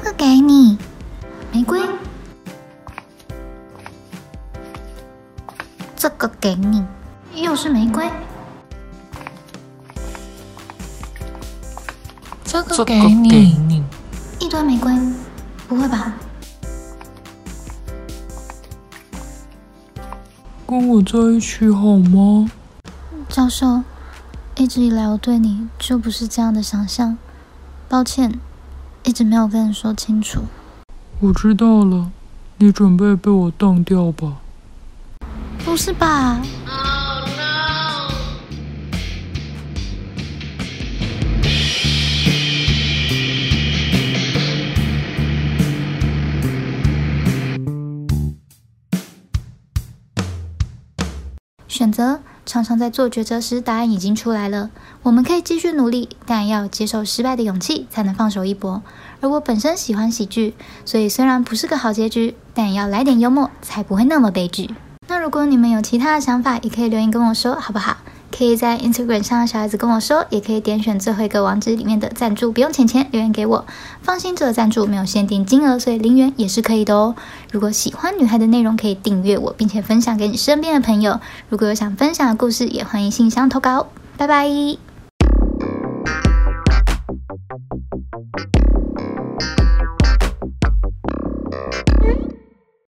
个给你，玫瑰。这个给你，又是玫瑰。这个给你，一堆玫瑰，不会吧？跟我在一起好吗？教授，一直以来我对你就不是这样的想象，抱歉，一直没有跟你说清楚。我知道了，你准备被我当掉吧？不是吧？选择常常在做抉择时，答案已经出来了。我们可以继续努力，但要接受失败的勇气，才能放手一搏。而我本身喜欢喜剧，所以虽然不是个好结局，但也要来点幽默，才不会那么悲剧。那如果你们有其他的想法，也可以留言跟我说，好不好？可以在 Instagram 上小孩子跟我说，也可以点选最后一个网址里面的赞助，不用钱钱，留言给我。放心，这个赞助没有限定金额，所以零元也是可以的哦。如果喜欢女孩的内容，可以订阅我，并且分享给你身边的朋友。如果有想分享的故事，也欢迎信箱投稿。拜拜。